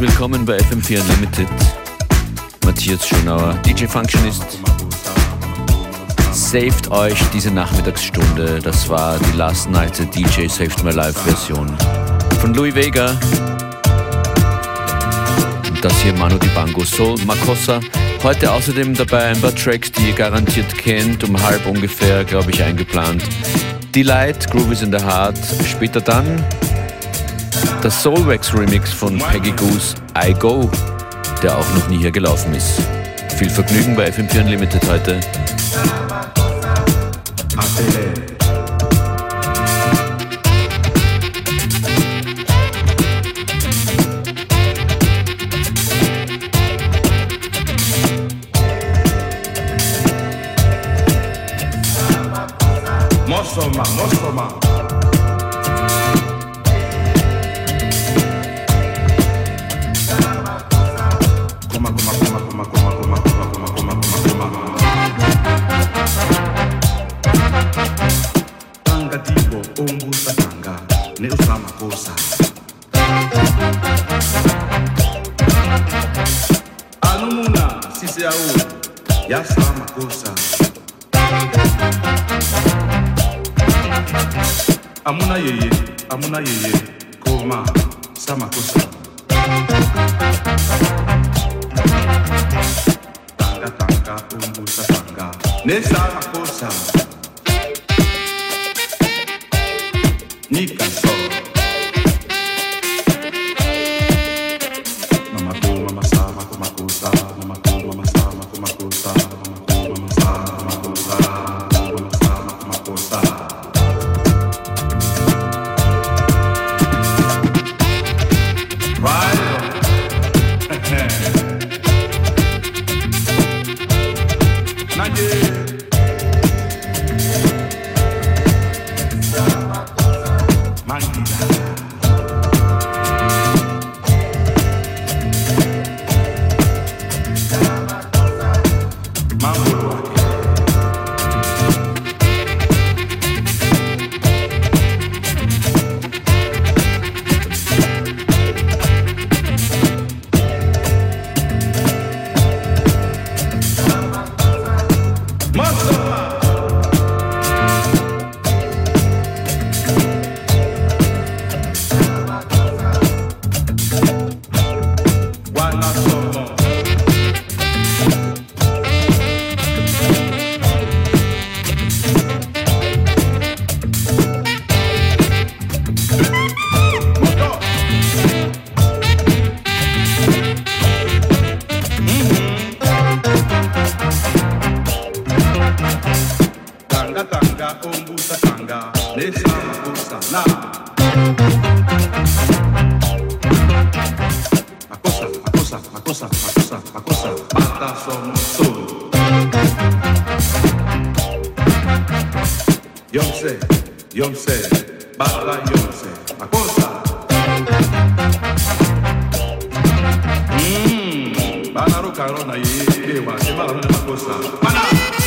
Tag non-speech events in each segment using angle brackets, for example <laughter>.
willkommen bei FM4 Unlimited. Matthias Schönauer, DJ Functionist, saved euch diese Nachmittagsstunde. Das war die Last Night the DJ Saved My Life Version von Louis Vega. Und das hier Manu Dibango Soul Makossa. Heute außerdem dabei ein paar Tracks, die ihr garantiert kennt, um halb ungefähr, glaube ich, eingeplant. Delight, Groove is in the Heart. Später dann das Soulwax Remix von Peggy Goose I Go, der auch noch nie hier gelaufen ist. Viel Vergnügen bei FM4 Unlimited heute. 女ゆゆ高慢さまこさタンガタンガうんぶさタンガ。ねさまこさにかそう Yo sé, bala yo sé, la cosa. Mmm, bala ro carona ye, ye wa, se bala ro la cosa. Bala.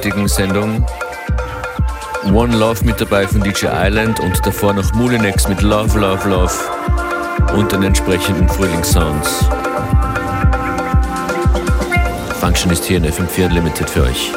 Heutigen Sendung. One Love mit dabei von DJ Island und davor noch Mulinex mit Love, Love, Love und den entsprechenden Frühlingssounds. Function ist hier in FM4 Limited für euch.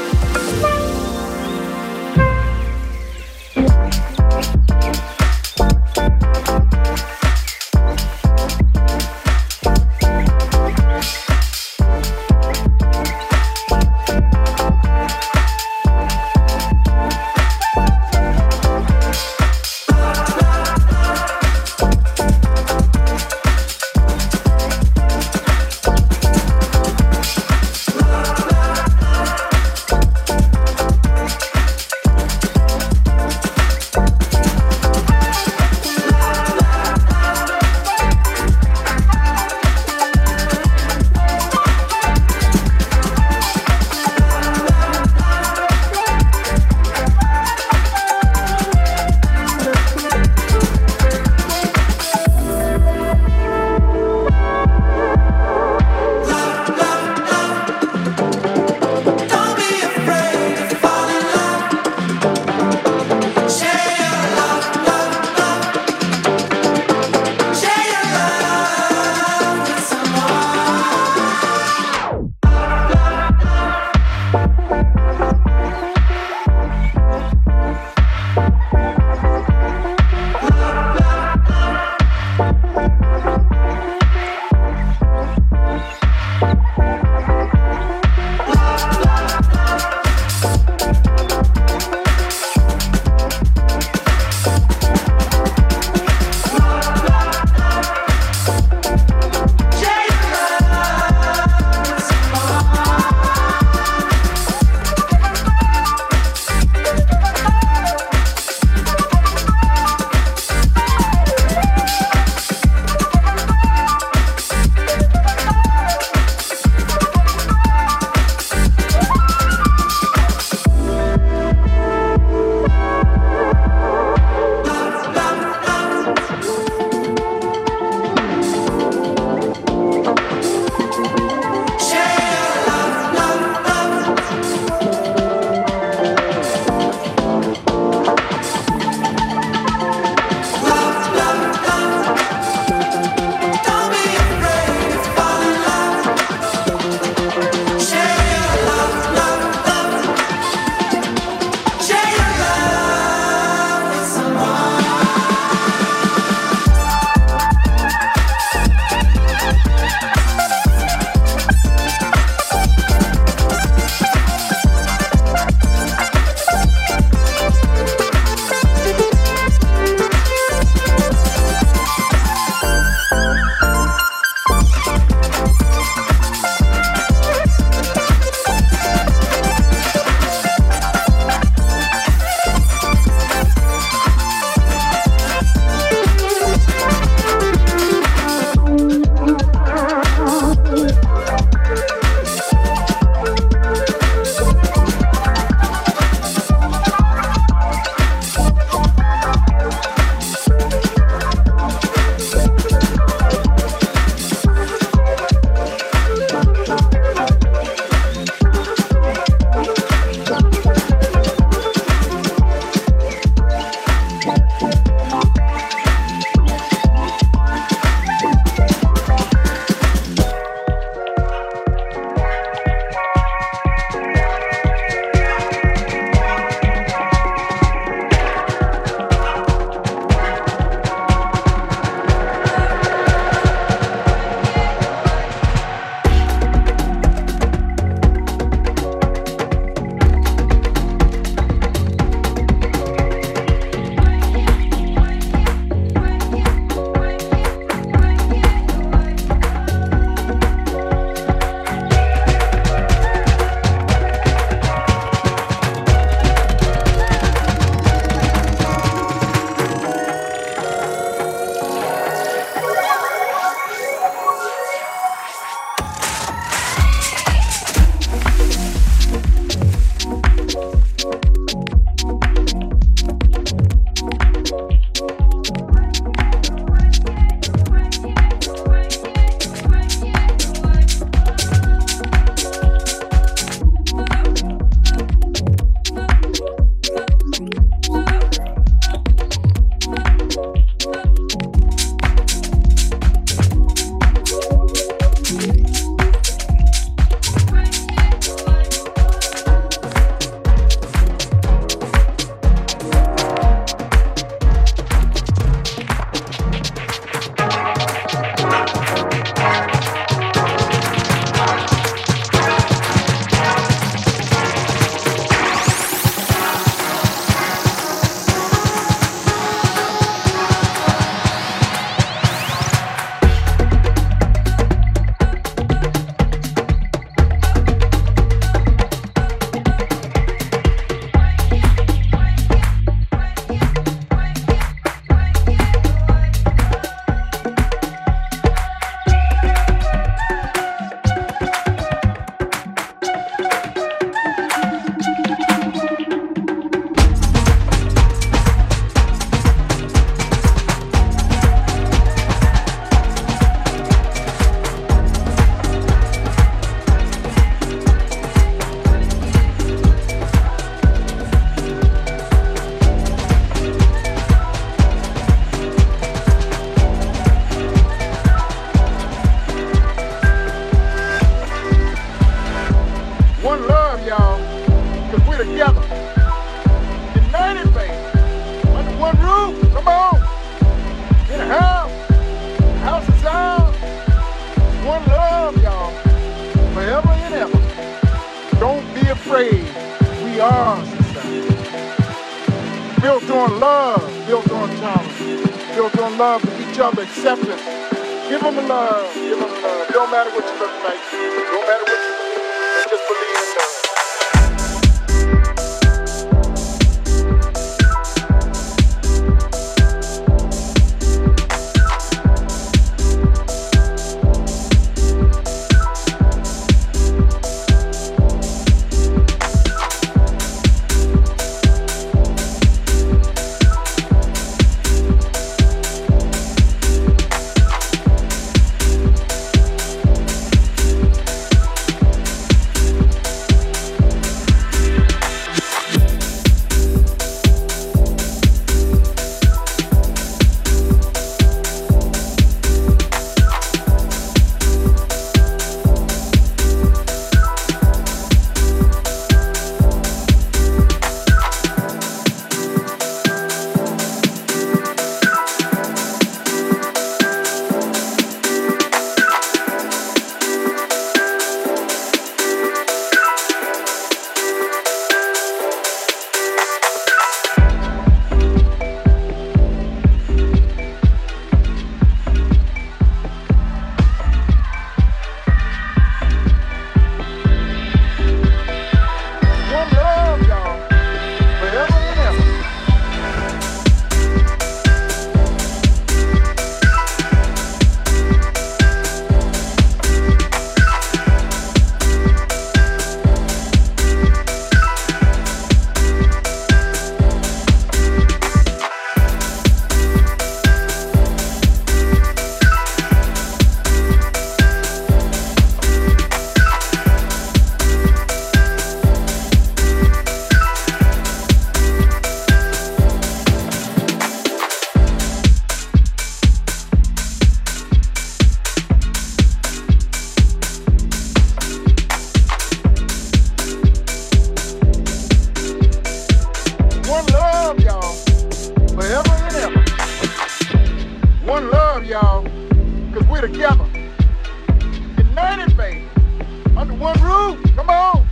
Come on.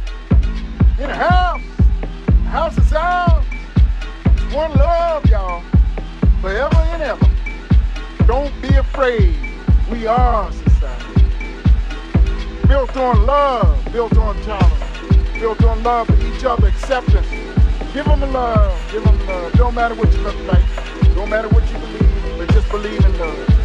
In a house. The house is ours. One love, y'all. Forever and ever. Don't be afraid. We are society. Built on love. Built on tolerance. Built on love for each other, acceptance. Give them love. Give them love. Don't matter what you look like. Don't matter what you believe, but just believe in love.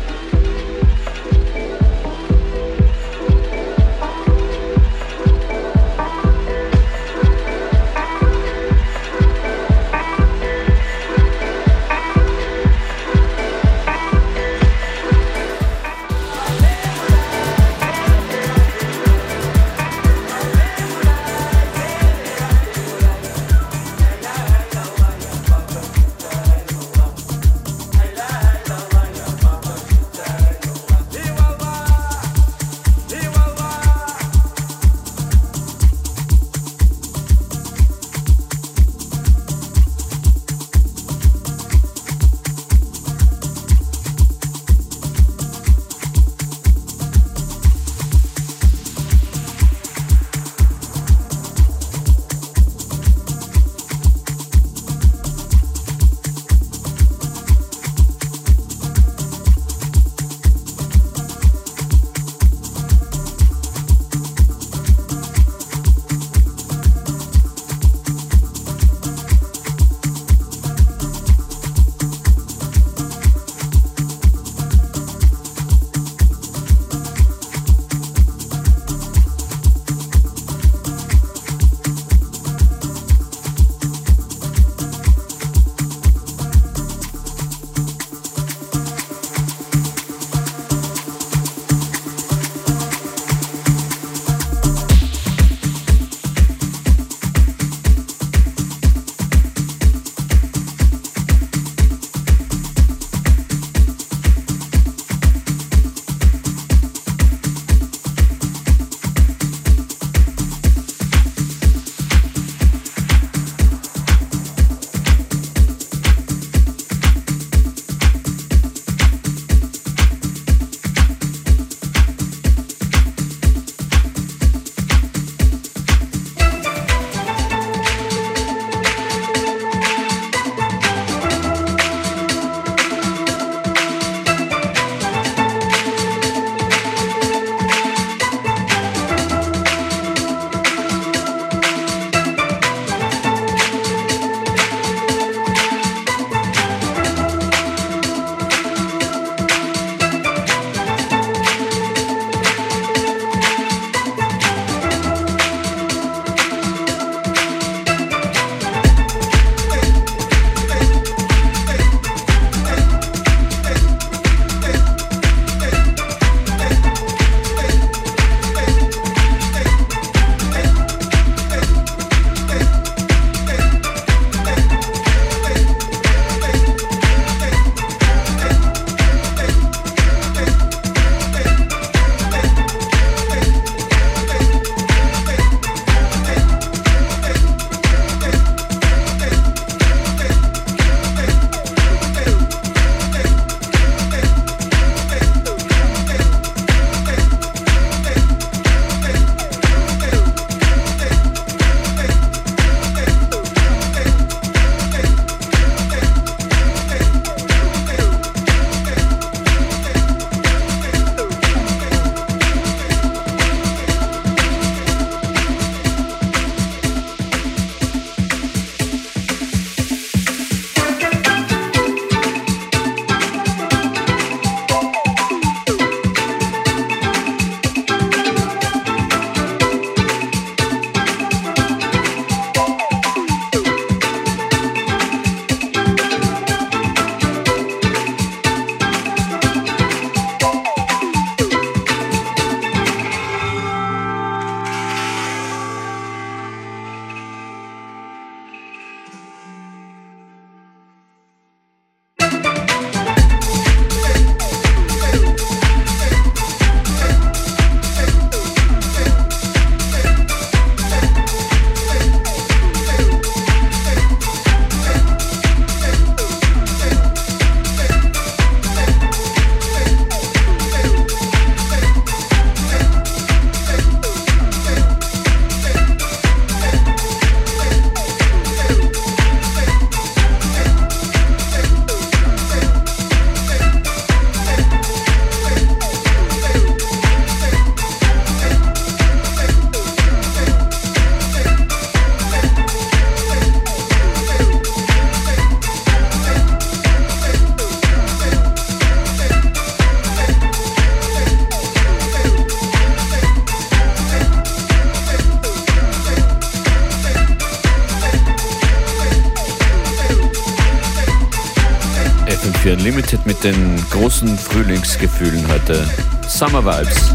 FM4 Unlimited mit den großen Frühlingsgefühlen heute. Summer Vibes.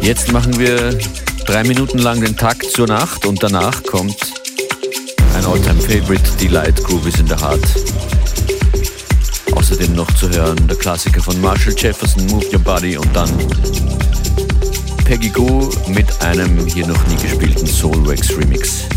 Jetzt machen wir drei Minuten lang den Takt zur Nacht und danach kommt ein Alltime Favorite, Delight Groove is in the Heart. Außerdem noch zu hören der Klassiker von Marshall Jefferson, Move Your Body und dann Peggy Goo mit einem hier noch nie gespielten Soulwax Remix.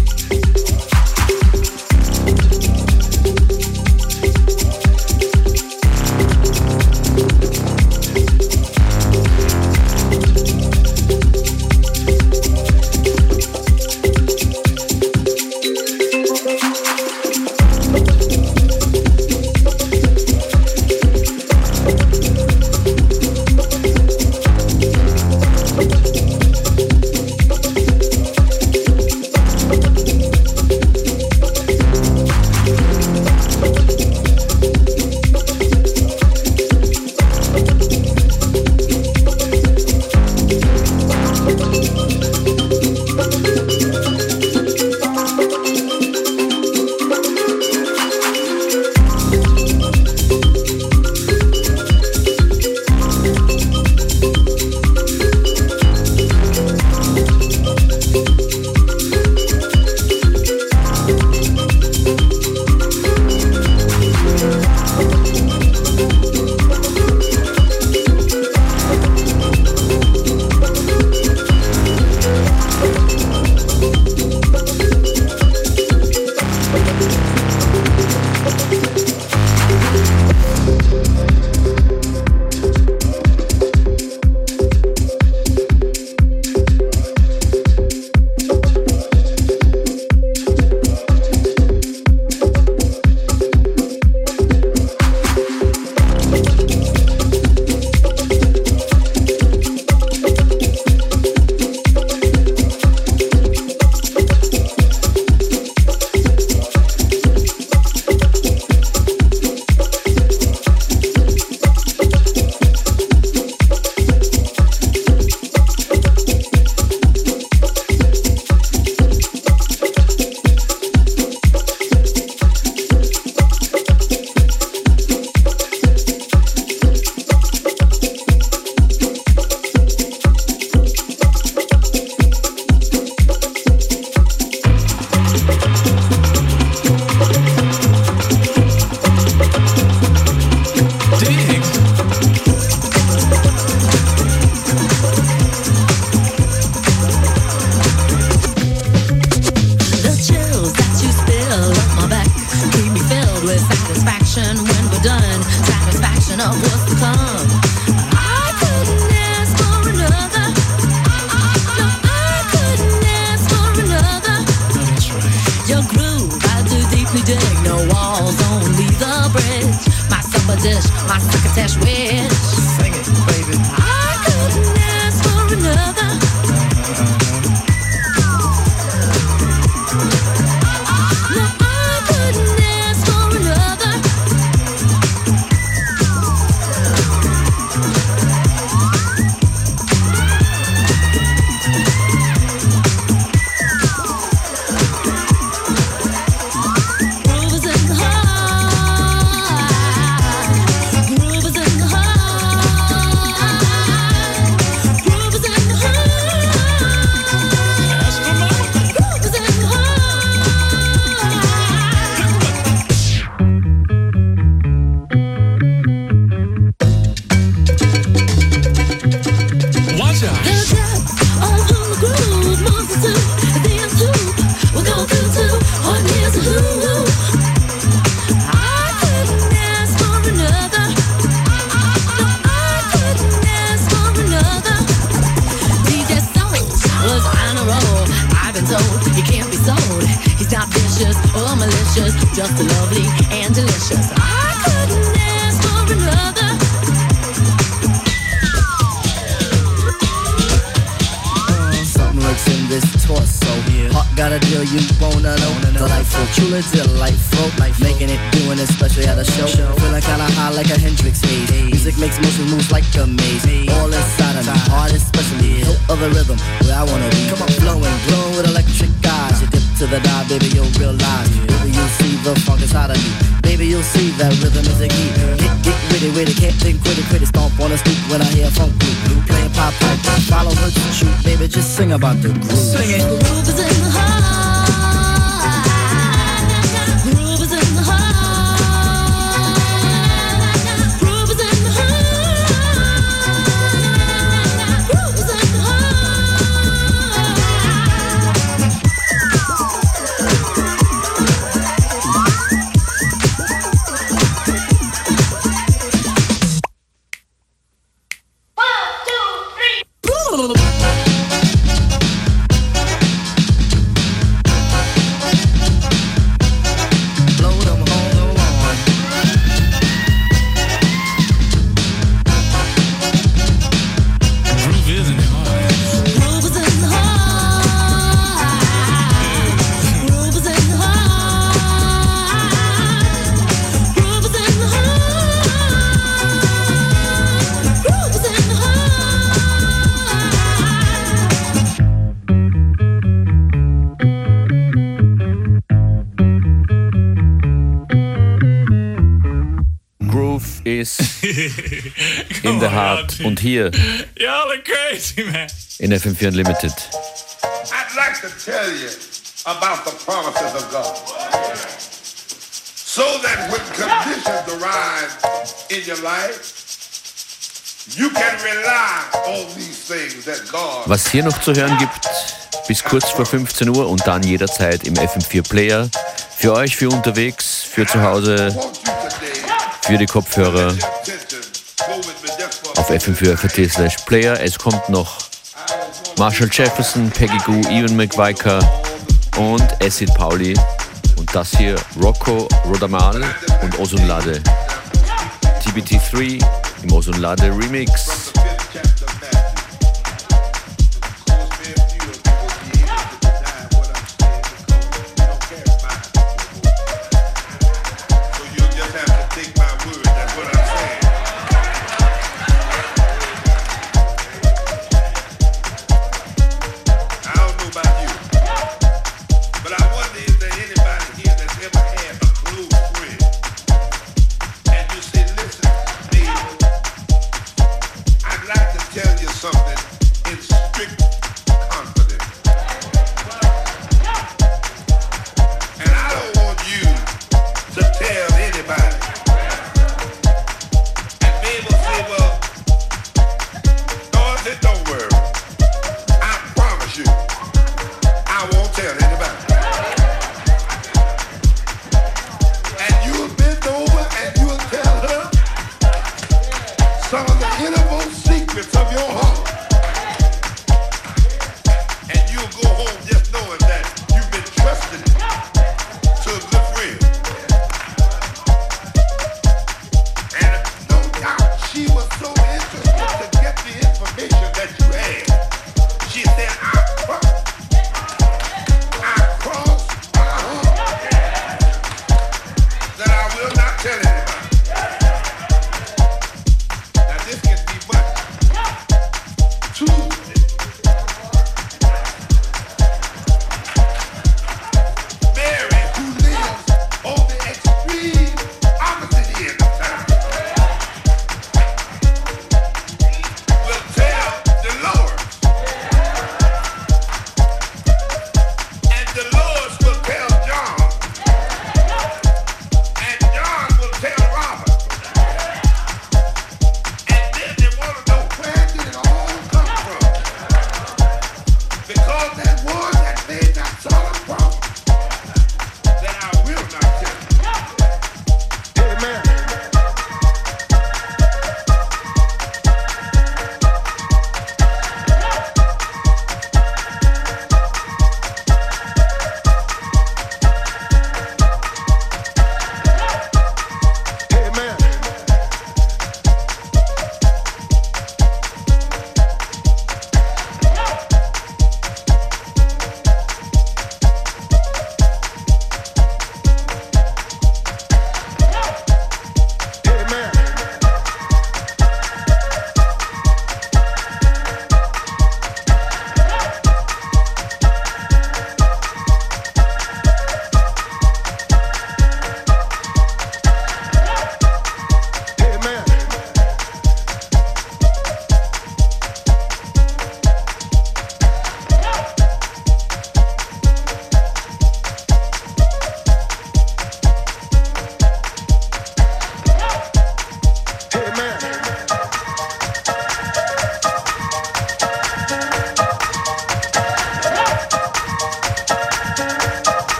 Got a deal you wanna know. Delightful, truly delightful. Life float. Life making it, doing it, especially at a show. Feeling kinda high like a Hendrix haze. Music makes motion moves like a maze. All inside of me, heart especially. Hilt of the rhythm, where I wanna be. Come on, flowing, glowing with electric eyes. To the dive, baby, you'll realize. Baby, you'll see the funk inside of me. Baby, you'll see that rhythm is a key. Get, get witty, witty, can't think, quitty, quitty. Stomp on the stoop when I hear funk blue. Playing pop pipe, follow her to shoot. Baby, just sing about the groove. Sing it. The groove is in the heart. <laughs> in the Heart und hier <laughs> Y'all are crazy, man. in FM4 Unlimited. I'd like to tell you about the promises of God. So that when conditions arise in your life, you can rely on these things that God Was hier noch zu hören gibt, bis kurz vor 15 Uhr und dann jederzeit im FM4 Player. Für euch, für unterwegs, für zu Hause, wants you today. Für die Kopfhörer auf FM4 slash Player. Es kommt noch Marshall Jefferson, Peggy Goo, Ian McViker und Acid Pauli. Und das hier Rocco Rodamal und Osunlade. TBT3 im Osunlade Remix.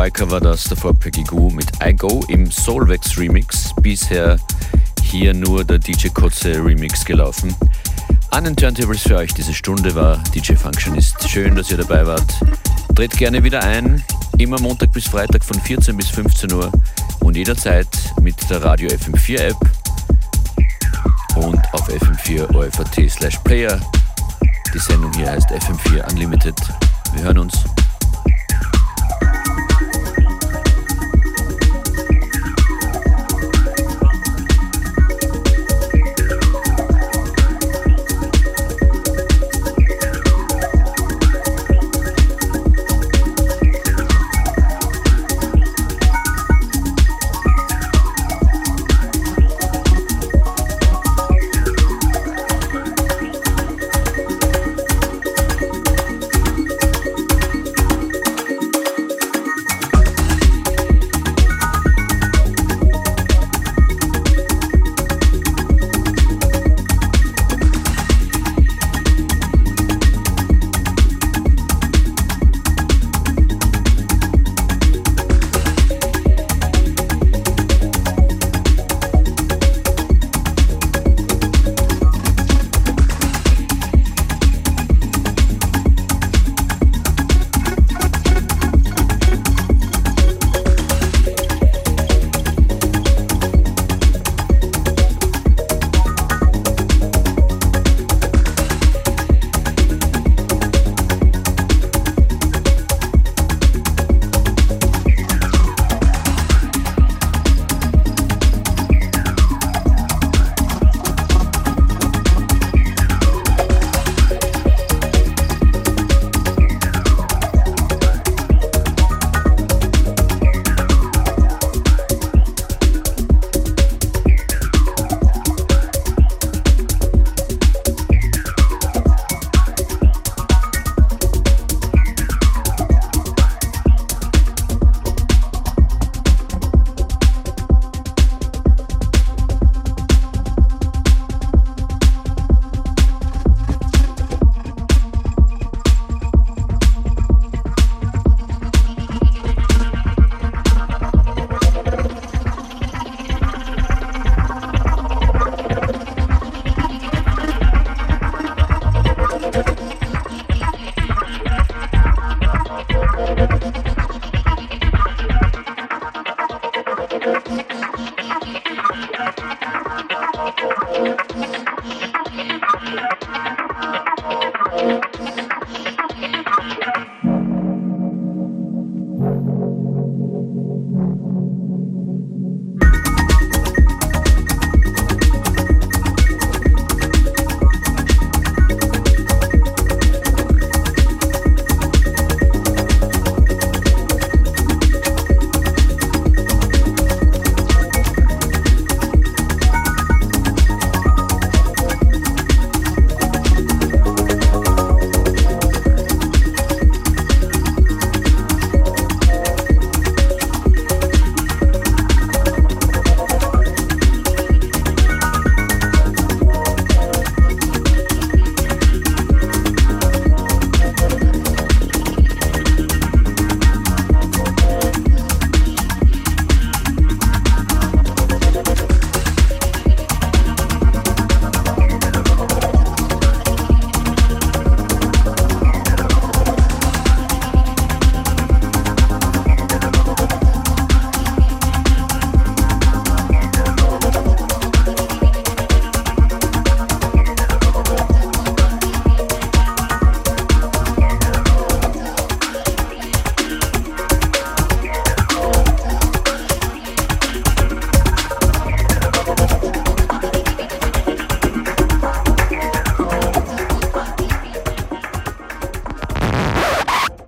McQuiker war das, davor Peggy Goo mit I Go im Solvex Remix. Bisher hier nur der DJ Kotze Remix gelaufen. An den Turntables für euch diese Stunde war DJ Functionist. Schön, dass ihr dabei wart. Dreht gerne wieder ein, immer Montag bis Freitag von 14 bis 15 Uhr und jederzeit mit der Radio FM4 App und auf fm4 OFAT slash player. Die Sendung hier heißt FM4 Unlimited. Wir hören uns.